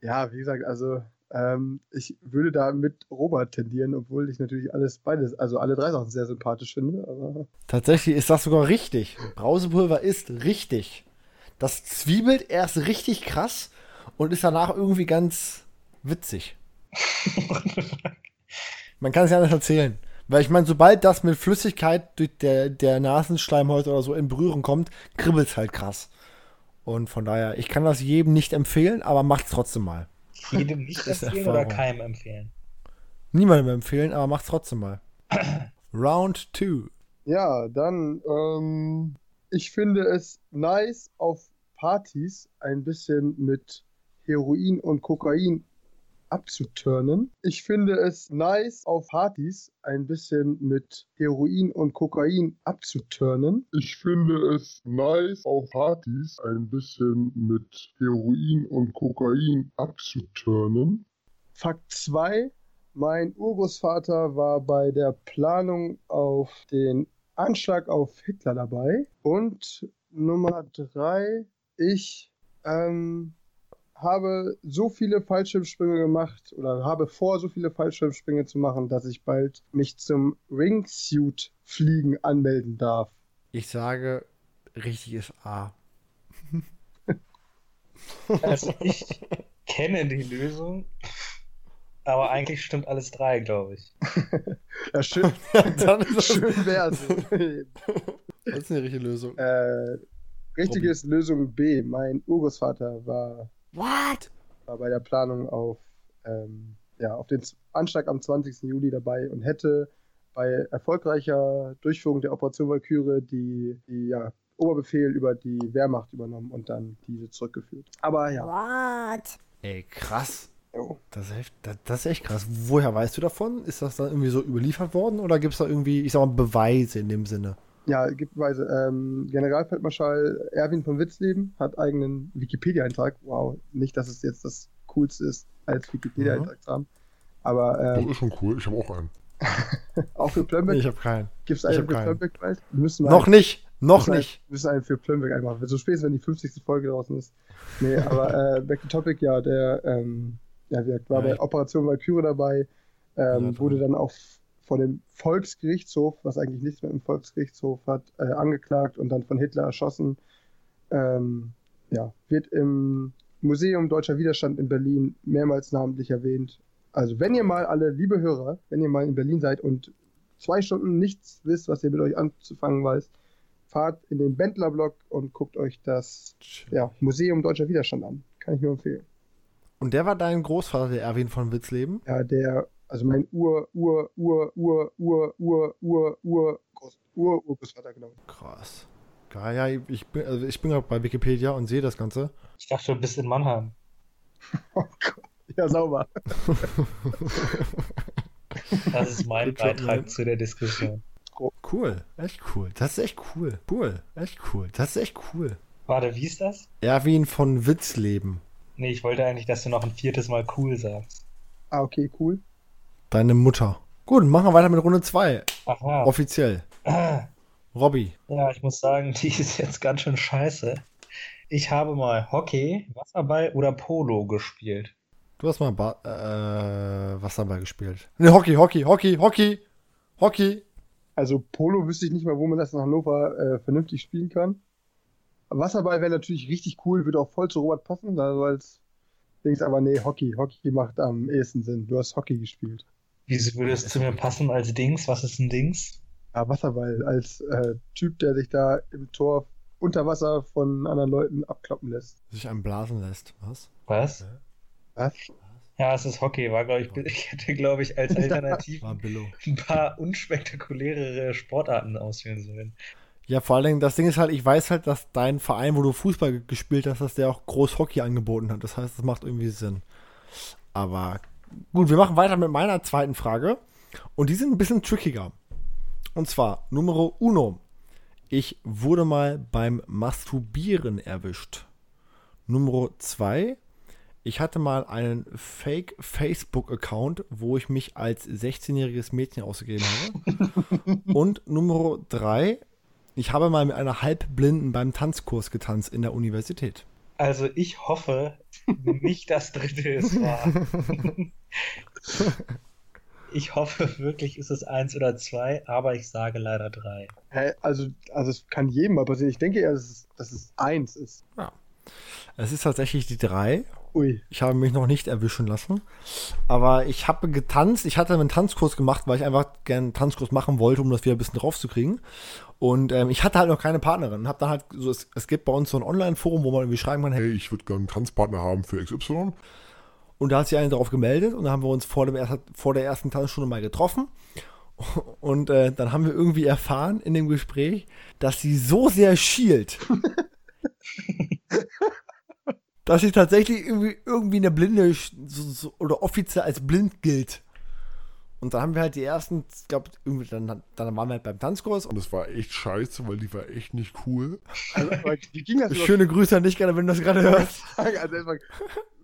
Ja, wie gesagt, also ähm, ich würde da mit Robert tendieren, obwohl ich natürlich alles beides, also alle drei Sachen sehr sympathisch finde. Aber Tatsächlich ist das sogar richtig. Brausepulver ist richtig. Das zwiebelt erst richtig krass und ist danach irgendwie ganz witzig. Man kann es ja nicht erzählen. Weil ich meine, sobald das mit Flüssigkeit durch der, der Nasenschleimhäute oder so in Berührung kommt, kribbelt es halt krass. Und von daher, ich kann das jedem nicht empfehlen, aber macht's trotzdem mal. Jedem nicht empfehlen oder keinem empfehlen? Niemandem empfehlen, aber macht's trotzdem mal. Round 2. ja, dann, ähm, ich finde es nice, auf Partys ein bisschen mit Heroin und Kokain abzuturnen. Ich finde es nice, auf Partys ein bisschen mit Heroin und Kokain abzuturnen. Ich finde es nice, auf Partys ein bisschen mit Heroin und Kokain abzuturnen. Fakt 2. Mein Urgroßvater war bei der Planung auf den Anschlag auf Hitler dabei. Und Nummer 3. Ich ähm, habe so viele Fallschirmsprünge gemacht oder habe vor, so viele Fallschirmsprünge zu machen, dass ich bald mich zum Ringsuit-Fliegen anmelden darf. Ich sage, richtig ist A. Also ich kenne die Lösung, aber eigentlich stimmt alles drei, glaube ich. Ja, schön, Dann ist das, schön wär's. das ist eine richtige Lösung. äh, richtig ist Lösung B. Mein Urgroßvater war What? war bei der Planung auf, ähm, ja, auf den Anschlag am 20. Juli dabei und hätte bei erfolgreicher Durchführung der Operation Valkyrie die, die ja, Oberbefehl über die Wehrmacht übernommen und dann diese zurückgeführt. Aber ja, What? Ey, krass. Das ist, echt, das, das ist echt krass. Woher weißt du davon? Ist das dann irgendwie so überliefert worden oder gibt es da irgendwie, ich sag mal, Beweise in dem Sinne? Ja, gibt Weise. Ähm, Generalfeldmarschall Erwin von Witzleben hat eigenen Wikipedia-Eintrag. Wow, nicht, dass es jetzt das Coolste ist, als Wikipedia-Eintrag zu haben. Aber Das ähm, ist schon cool, ich habe auch einen. auch für Plumbeck Ich habe keinen. gibt es einen für keinen. Plumbeck bald. Wir Noch nicht. Noch müssen nicht. Einen, müssen einen für Plumbeck einmachen. So spät, wenn die 50. Folge draußen ist. Nee, aber äh, back to topic, ja, der ähm, ja, war Ja, bei ich- Operation Valkyrie dabei, ähm, Ja, wurde dann auch von dem Volksgerichtshof, was eigentlich nichts mit dem Volksgerichtshof hat, äh, angeklagt und dann von Hitler erschossen. Ähm, ja, wird im Museum Deutscher Widerstand in Berlin mehrmals namentlich erwähnt. Also wenn ihr mal alle, liebe Hörer, wenn ihr mal in Berlin seid und zwei Stunden nichts wisst, was ihr mit euch anzufangen weiß, fahrt in den Bendler-Block und guckt euch das ja, Museum Deutscher Widerstand an. Kann ich nur empfehlen. Und der war dein Großvater, der Erwin von Witzleben? Ja, der, also mein Ur, Ur, Ur, Ur, Ur, Ur, Ur, Ur, Groß, Ur, Urgroßvater, genau. Krass. Geil, ja, ich bin, also ich bin gerade bei Wikipedia und sehe das Ganze. Ich dachte, du bist in Mannheim. Oh Gott. Ja, sauber. Das ist mein. Beitrag zu der Diskussion. Cool, echt cool. Das ist echt cool. Cool, echt cool. Das ist echt cool. Warte, wie ist das? Erwin von Witzleben. Nee, ich wollte eigentlich, dass du noch ein viertes Mal cool sagst. Ah, okay, cool. Deine Mutter. Gut, machen wir weiter mit Runde 2. Aha. Offiziell. Ah, Robby. Ja, ich muss sagen, die ist jetzt ganz schön scheiße. Ich habe mal Hockey, Wasserball oder Polo gespielt. Du hast mal ba äh, Wasserball gespielt. Ne, Hockey, Hockey, Hockey, Hockey, Hockey. Also Polo wüsste ich nicht mal, wo man das in Hannover äh, vernünftig spielen kann. Wasserball wäre natürlich richtig cool, würde auch voll zu Robert passen, da so als Dings, aber nee, Hockey. Hockey macht am ehesten Sinn. Du hast Hockey gespielt. Wieso würde es zu mir passen als Dings? Was ist ein Dings? Ja, Wasserball als äh, Typ, der sich da im Tor unter Wasser von anderen Leuten abkloppen lässt. Sich einem blasen lässt. Was? Was? Was? Ja, es ist Hockey, war, glaube ich, ich hätte, glaube ich, als Alternativ ein paar unspektakulärere Sportarten auswählen sollen. Ja, vor allen Dingen, das Ding ist halt, ich weiß halt, dass dein Verein, wo du Fußball ge- gespielt hast, dass der auch groß Hockey angeboten hat. Das heißt, das macht irgendwie Sinn. Aber gut, wir machen weiter mit meiner zweiten Frage. Und die sind ein bisschen trickiger. Und zwar, Numero uno. Ich wurde mal beim Masturbieren erwischt. Numero zwei. Ich hatte mal einen Fake-Facebook-Account, wo ich mich als 16-jähriges Mädchen ausgegeben habe. Und Nummer drei. Ich habe mal mit einer Halbblinden beim Tanzkurs getanzt in der Universität. Also ich hoffe nicht das dritte ist wahr. Ich hoffe wirklich, ist es eins oder zwei, aber ich sage leider drei. Hä, also, also es kann jedem mal passieren. Ich denke eher, dass es, dass es eins ist. Es ist tatsächlich die drei. Ui. Ich habe mich noch nicht erwischen lassen. Aber ich habe getanzt. Ich hatte einen Tanzkurs gemacht, weil ich einfach gerne einen Tanzkurs machen wollte, um das wieder ein bisschen draufzukriegen. Und ähm, ich hatte halt noch keine Partnerin. Hab dann halt so, es, es gibt bei uns so ein Online-Forum, wo man irgendwie schreiben kann, hey, ich würde gerne einen Tanzpartner haben für XY. Und da hat sich eine darauf gemeldet und dann haben wir uns vor, dem ersten, vor der ersten Tanzstunde mal getroffen. Und äh, dann haben wir irgendwie erfahren in dem Gespräch, dass sie so sehr schielt, dass sie tatsächlich irgendwie, irgendwie eine Blinde so, so, oder offiziell als blind gilt. Und dann haben wir halt die ersten, ich glaube, irgendwie, dann, dann waren wir halt beim Tanzkurs. Und das war echt scheiße, weil die war echt nicht cool. Also, wie ging das? Schöne Grüße an dich, gerade wenn du das gerade hörst. Also erstmal,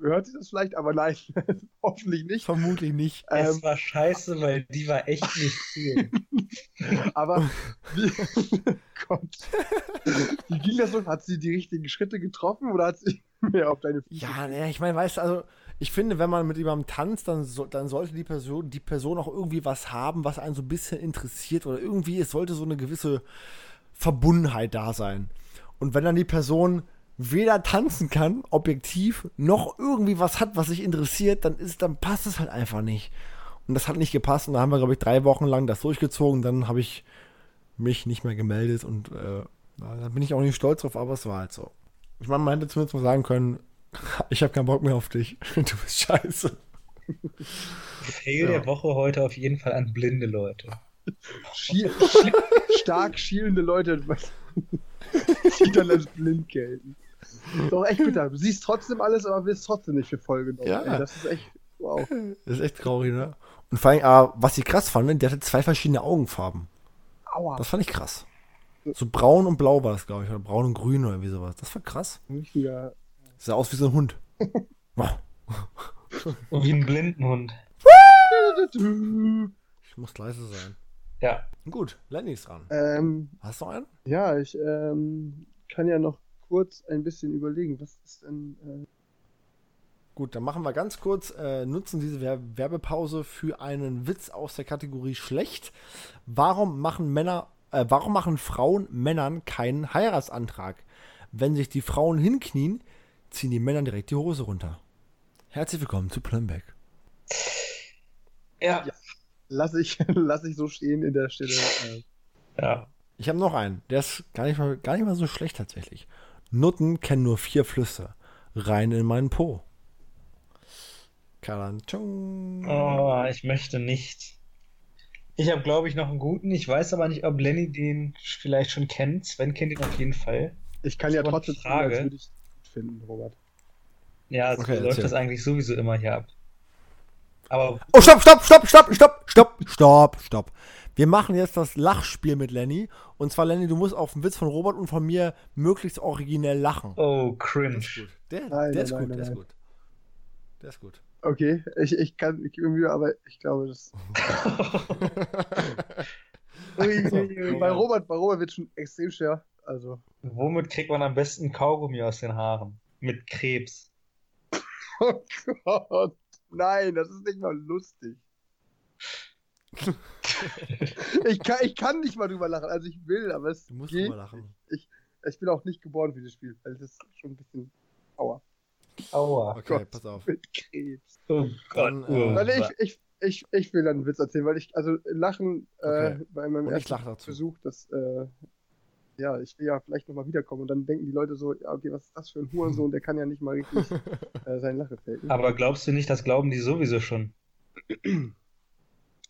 hört sich das vielleicht, aber nein, hoffentlich nicht. Vermutlich nicht. Es Ähm, war scheiße, weil die war echt nicht viel. aber wie, Gott. Wie ging das so? Hat sie die richtigen Schritte getroffen oder hat sie mehr auf deine Füße? Ja, ne, ich meine, weißt du, also ich finde, wenn man mit jemandem tanzt, dann, so, dann sollte die Person, die Person auch irgendwie was haben, was einen so ein bisschen interessiert oder irgendwie, es sollte so eine gewisse Verbundenheit da sein. Und wenn dann die Person weder tanzen kann, objektiv, noch irgendwie was hat, was sich interessiert, dann ist, dann passt es halt einfach nicht. Und das hat nicht gepasst und da haben wir, glaube ich, drei Wochen lang das durchgezogen. Dann habe ich mich nicht mehr gemeldet und äh, da bin ich auch nicht stolz drauf, aber es war halt so. Ich meine, man hätte zumindest mal sagen können, ich habe keinen Bock mehr auf dich. Du bist scheiße. Fail Ja. der Woche heute auf jeden Fall an blinde Leute. Schiel, stark schielende Leute, die dann als blind gelten. Doch echt bitter. Du siehst trotzdem alles, aber wirst trotzdem nicht für voll genommen. Ja. Ey, das ist echt, wow. Das ist echt traurig, ne? Und vor allem, aber was ich krass fand, der hatte zwei verschiedene Augenfarben. Aua. Das fand ich krass. So braun und blau war das, glaube ich. Oder braun und grün oder irgendwie sowas. Das war krass. Richtiger. Sah aus wie so ein Hund. Wie ein Blindenhund. Ich muss leise sein. Ja. Gut, Lenny ist dran. Ähm, Hast du einen? ja, ich ähm, kann ja noch kurz ein bisschen überlegen. Was ist denn. Äh, Gut, dann machen wir ganz kurz, äh, nutzen diese Wer Werbepause für einen Witz aus der Kategorie schlecht. Warum machen Männer, äh, warum machen Frauen Männern keinen Heiratsantrag? Wenn sich die Frauen hinknien, ziehen die Männer direkt die Hose runter. Herzlich willkommen zu Plumback. Ja. lass, ich, lass ich so stehen in der Stelle. Äh, Ja. Ich habe noch einen, der ist gar nicht, mal, gar nicht mal so schlecht tatsächlich. Nutten kennen nur vier Flüsse. Rein in meinen Po. Kalantung. Oh, ich möchte nicht. Ich habe, glaube ich, noch einen guten. Ich weiß aber nicht, ob Lenny den vielleicht schon kennt. Sven kennt ihn auf jeden Fall. ich kann ja Aber trotzdem tun, als würde ich finden, Robert. Ja, so Okay, läuft das eigentlich sowieso immer hier ab. Aber Oh, stopp, stopp, stopp, stopp, stopp, stopp, stopp, stopp. Wir machen jetzt das Lachspiel mit Lenny. Und zwar, Lenny, du musst auf den Witz von Robert und von mir möglichst originell lachen. oh, Der cringe. ist gut. Der, Nein, der ist nein, gut, nein, der ist gut. Der ist gut. Okay, ich, ich kann, ich Mühe, aber ich glaube, das. Ui, So, ui, ui. bei Robert, bei Robert wird schon extrem schwer. Also. Womit kriegt man am besten Kaugummi aus den Haaren? Mit Krebs. Oh Gott. Nein, das ist nicht mal lustig. ich, kann, ich kann nicht mal drüber lachen. Also ich will, aber es Du musst geht. drüber lachen. Ich bin auch nicht geboren für das Spiel. Also das ist schon ein bisschen Aua. Aua. Okay, Gott. pass auf. Mit Krebs. Oh Dann, Gott. äh, oh, Warte, ich, ich, ich, ich will dann einen Witz erzählen, weil ich, also Lachen äh, Okay. bei meinem Und ich ersten. Versuch, das, äh, ja, ich will ja vielleicht nochmal wiederkommen und dann denken die Leute so, ja, okay, was ist das für ein Hurensohn, der kann ja nicht mal richtig äh, sein Lache faken. Aber glaubst du nicht, das glauben die sowieso schon?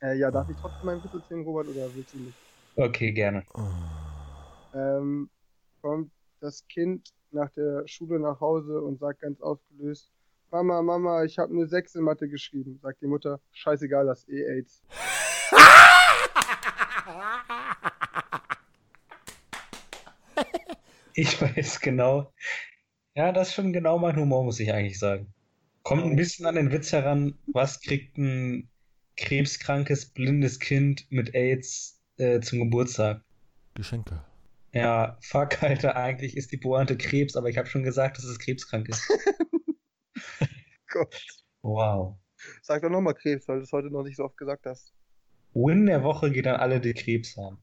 Äh, ja, darf ich trotzdem meinen Witz erzählen, Robert, oder willst du nicht? Okay, gerne. Ähm, kommt das Kind nach der Schule nach Hause und sagt ganz aufgelöst, Mama, Mama, ich habe eine 6 in Mathe geschrieben. Sagt die Mutter, scheißegal, das ist eh AIDS. Ich weiß genau. Ja, das ist schon genau mein Humor, muss ich eigentlich sagen. Kommt ein bisschen an den Witz heran, was kriegt ein krebskrankes, blindes Kind mit AIDS äh, zum Geburtstag? Geschenke. Ja, fuck, Alter, eigentlich ist die Pointe Krebs, aber ich habe schon gesagt, dass es krebskrank ist. Gott. Wow. Sag doch nochmal Krebs, weil du es heute noch nicht so oft gesagt hast. Win der Woche geht an alle, die Krebs haben.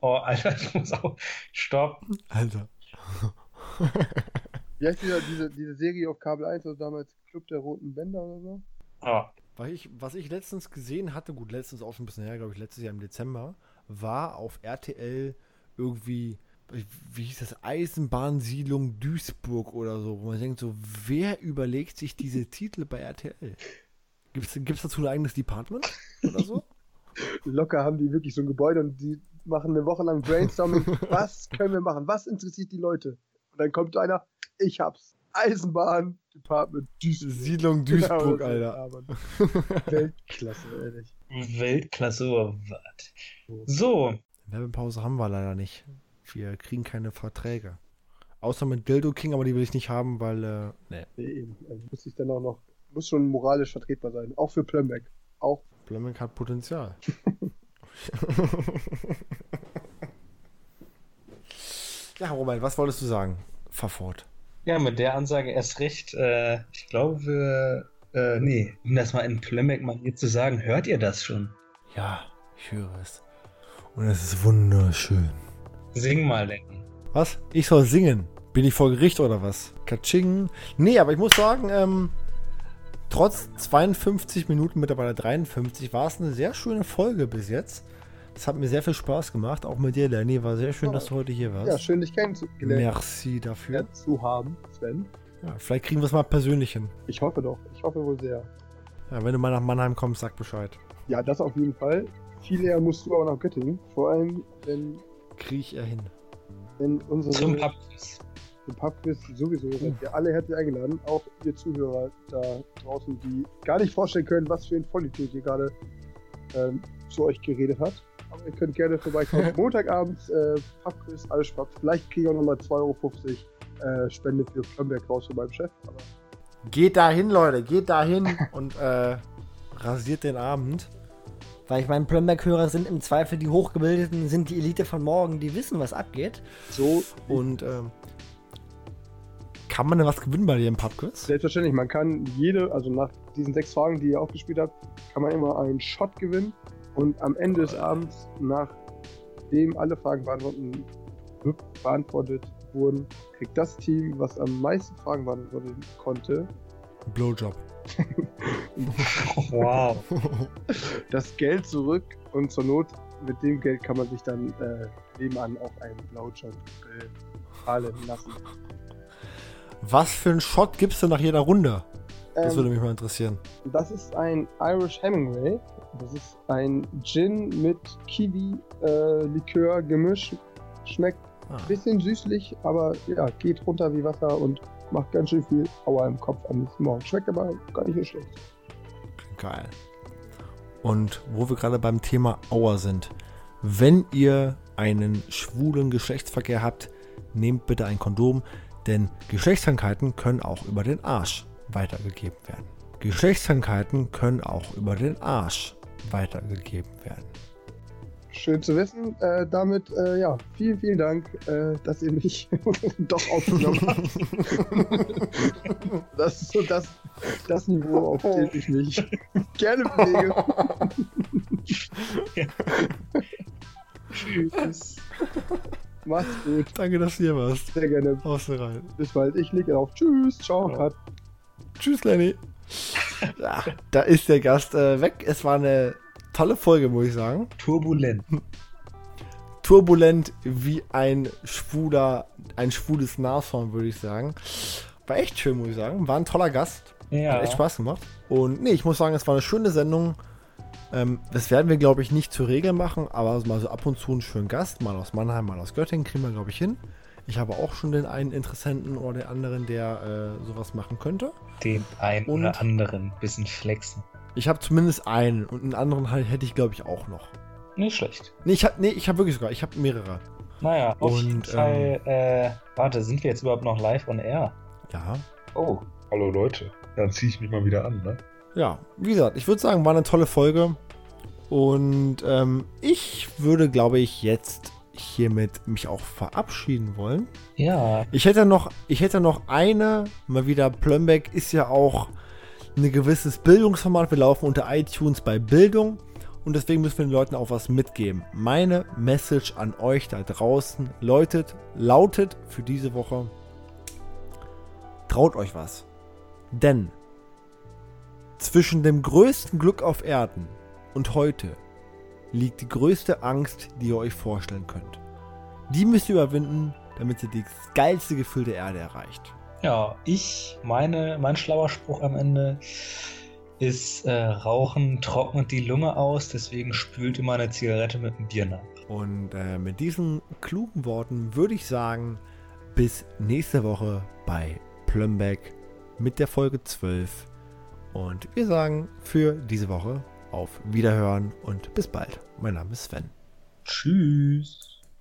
Oh, Alter, ich muss auch. Stopp. Alter. Wie heißt diese, diese, diese Serie auf Kabel 1, also damals Club der Roten Bänder oder so? Oh, Was ich, was ich letztens gesehen hatte, gut, letztens auch schon ein bisschen her, glaube ich, letztes Jahr im Dezember, war auf RTL irgendwie, wie hieß das, Eisenbahnsiedlung Duisburg oder so, wo man denkt so, wer überlegt sich diese Titel bei RTL? Gibt es dazu ein eigenes Department oder so? Locker haben die wirklich so ein Gebäude und die machen eine Woche lang Brainstorming. was können wir machen? Was interessiert die Leute? Und dann kommt einer, ich hab's. Eisenbahn, Department Duisburg. Siedlung Duisburg, Genau, Alter. Weltklasse, ehrlich. Weltklasse, oh, was? So, Werbepause haben wir leider nicht. Wir kriegen keine Verträge. Außer mit Dildo King, aber die will ich nicht haben, weil, äh, nee. Nee, eben. Also muss ich dann auch noch, muss schon moralisch vertretbar sein. Auch für Plumbeck. Auch Blemming hat Potenzial. ja, Robert, was wolltest du sagen? Fahr fort. ja, mit der Ansage erst recht. Äh, ich glaube, wir, äh, nee, um das mal in Plembeck-Manier zu sagen, hört ihr das schon? Ja, ich höre es. Und es ist wunderschön. Sing mal, Lenny. Was? Ich soll singen? Bin ich vor Gericht oder was? Katsching. Nee, aber ich muss sagen, ähm, trotz 52 Minuten, mittlerweile 53, war es eine sehr schöne Folge bis jetzt. Es hat mir sehr viel Spaß gemacht, auch mit dir, Lenny. War sehr schön, Ja. dass du heute hier warst. ja, schön, dich kennenzulernen Merci dafür. zu haben, Sven. Ja, vielleicht kriegen wir es mal persönlich hin. Ich hoffe doch. Ich hoffe wohl sehr. Ja, wenn du mal nach Mannheim kommst, sag Bescheid. Ja, das auf jeden Fall. Viel eher musst du aber nach Göttingen. Vor allem, wenn, Krieg ich er hin. wenn unsere Zum Pubquiz. zum Pubquiz sowieso seid ihr alle herzlich eingeladen. Auch ihr Zuhörer da draußen, die gar nicht vorstellen können, was für ein Vollidiot hier gerade ähm, zu euch geredet hat. Aber ihr könnt gerne vorbeikommen. Montagabends äh, Pubquiz, alles Spaß. Vielleicht kriege ich auch nochmal 2,50 Euro äh, Spende für Plumberg raus von meinem Chef. Aber Geht da hin, Leute, geht da hin und äh, rasiert den Abend. Weil ich meine, Plumberg-Hörer sind im Zweifel die Hochgebildeten, sind die Elite von morgen, die wissen, was abgeht. so Und ähm, kann man denn was gewinnen bei dir im Pubquiz? Selbstverständlich, man kann jede, also nach diesen sechs Fragen, die ihr aufgespielt habt, kann man immer einen Shot gewinnen. Und am Ende des Abends, nachdem alle Fragen beantwortet wurden, kriegt das Team, was am meisten Fragen beantworten konnte, Blowjob. Wow. das Geld zurück. Und zur Not, mit dem Geld kann man sich dann äh, nebenan auf einen Blowjob bezahlen lassen. Was für einen Shot gibst du nach jeder Runde? Das Ähm, würde mich mal interessieren. Das ist ein Irish Hemingway. Das ist ein Gin mit Kiwi-Likör-Gemisch. Schmeckt Ah, ein bisschen süßlich, aber ja, geht runter wie Wasser und macht ganz schön viel Aua im Kopf am nächsten Morgen. Schmeckt aber gar nicht so schlecht. geil. Und wo wir gerade beim Thema Auer sind. Wenn ihr einen schwulen Geschlechtsverkehr habt, nehmt bitte ein Kondom, denn Geschlechtskrankheiten können auch über den Arsch weitergegeben werden. Geschlechtskrankheiten können auch über den Arsch weitergegeben werden. Schön zu wissen. Äh, damit, äh, ja, vielen, vielen Dank, äh, dass ihr mich doch aufgenommen habt. das ist so das, das Niveau, auf dem ich mich gerne bewege. Tschüss. Macht's gut. Danke, dass du hier warst. Sehr gerne. Haust rein. Bis bald. Ich lege auf. Tschüss. Ciao. Cut. Tschüss, Lenny. Ja, da ist der Gast äh, weg. Es war eine tolle Folge, muss ich sagen. Turbulent. Turbulent wie ein schwuler, ein schwules Nashorn, würde ich sagen. War echt schön, muss ich sagen. War ein toller Gast. Ja. Hat echt Spaß gemacht. Und nee, ich muss sagen, es war eine schöne Sendung. Ähm, das werden wir, glaube ich, nicht zur Regel machen, aber mal so ab und zu einen schönen Gast, mal aus Mannheim, mal aus Göttingen, kriegen wir, glaube ich, hin. Ich habe auch schon den einen Interessenten oder den anderen, der äh, sowas machen könnte. Den einen Und- oder anderen bisschen flexen. Ich habe zumindest einen und einen anderen halt hätte ich, glaube ich, auch noch. Nicht schlecht. Nee, ich habe nee, ich hab wirklich sogar, ich habe mehrere. Naja, auf jeden Und, Fall. Äh, warte, sind wir jetzt überhaupt noch live on air? Ja. Oh, Hallo Leute, dann ziehe ich mich mal wieder an, ne? Ja, wie gesagt, ich würde sagen, war eine tolle Folge. Und ähm, ich würde, glaube ich, jetzt, hiermit mich auch verabschieden wollen. Ja, Ich hätte noch, ich hätte noch eine, mal wieder, Plumbeck ist ja auch ein gewisses Bildungsformat. Wir laufen unter iTunes bei Bildung und deswegen müssen wir den Leuten auch was mitgeben. Meine Message an euch da draußen lautet, lautet für diese Woche, traut euch was. Denn zwischen dem größten Glück auf Erden und heute liegt die größte Angst, die ihr euch vorstellen könnt. Die müsst ihr überwinden, damit ihr das geilste Gefühl der Erde erreicht. Ja, ich, meine, mein schlauer Spruch am Ende ist, äh, Rauchen trocknet die Lunge aus, deswegen spült immer eine Zigarette mit einem Bier nach. Und äh, mit diesen klugen Worten würde ich sagen, bis nächste Woche bei Plumbeck mit der Folge 12. Und wir sagen für diese Woche auf Wiederhören und bis bald. Mein Name ist Sven. Tschüss.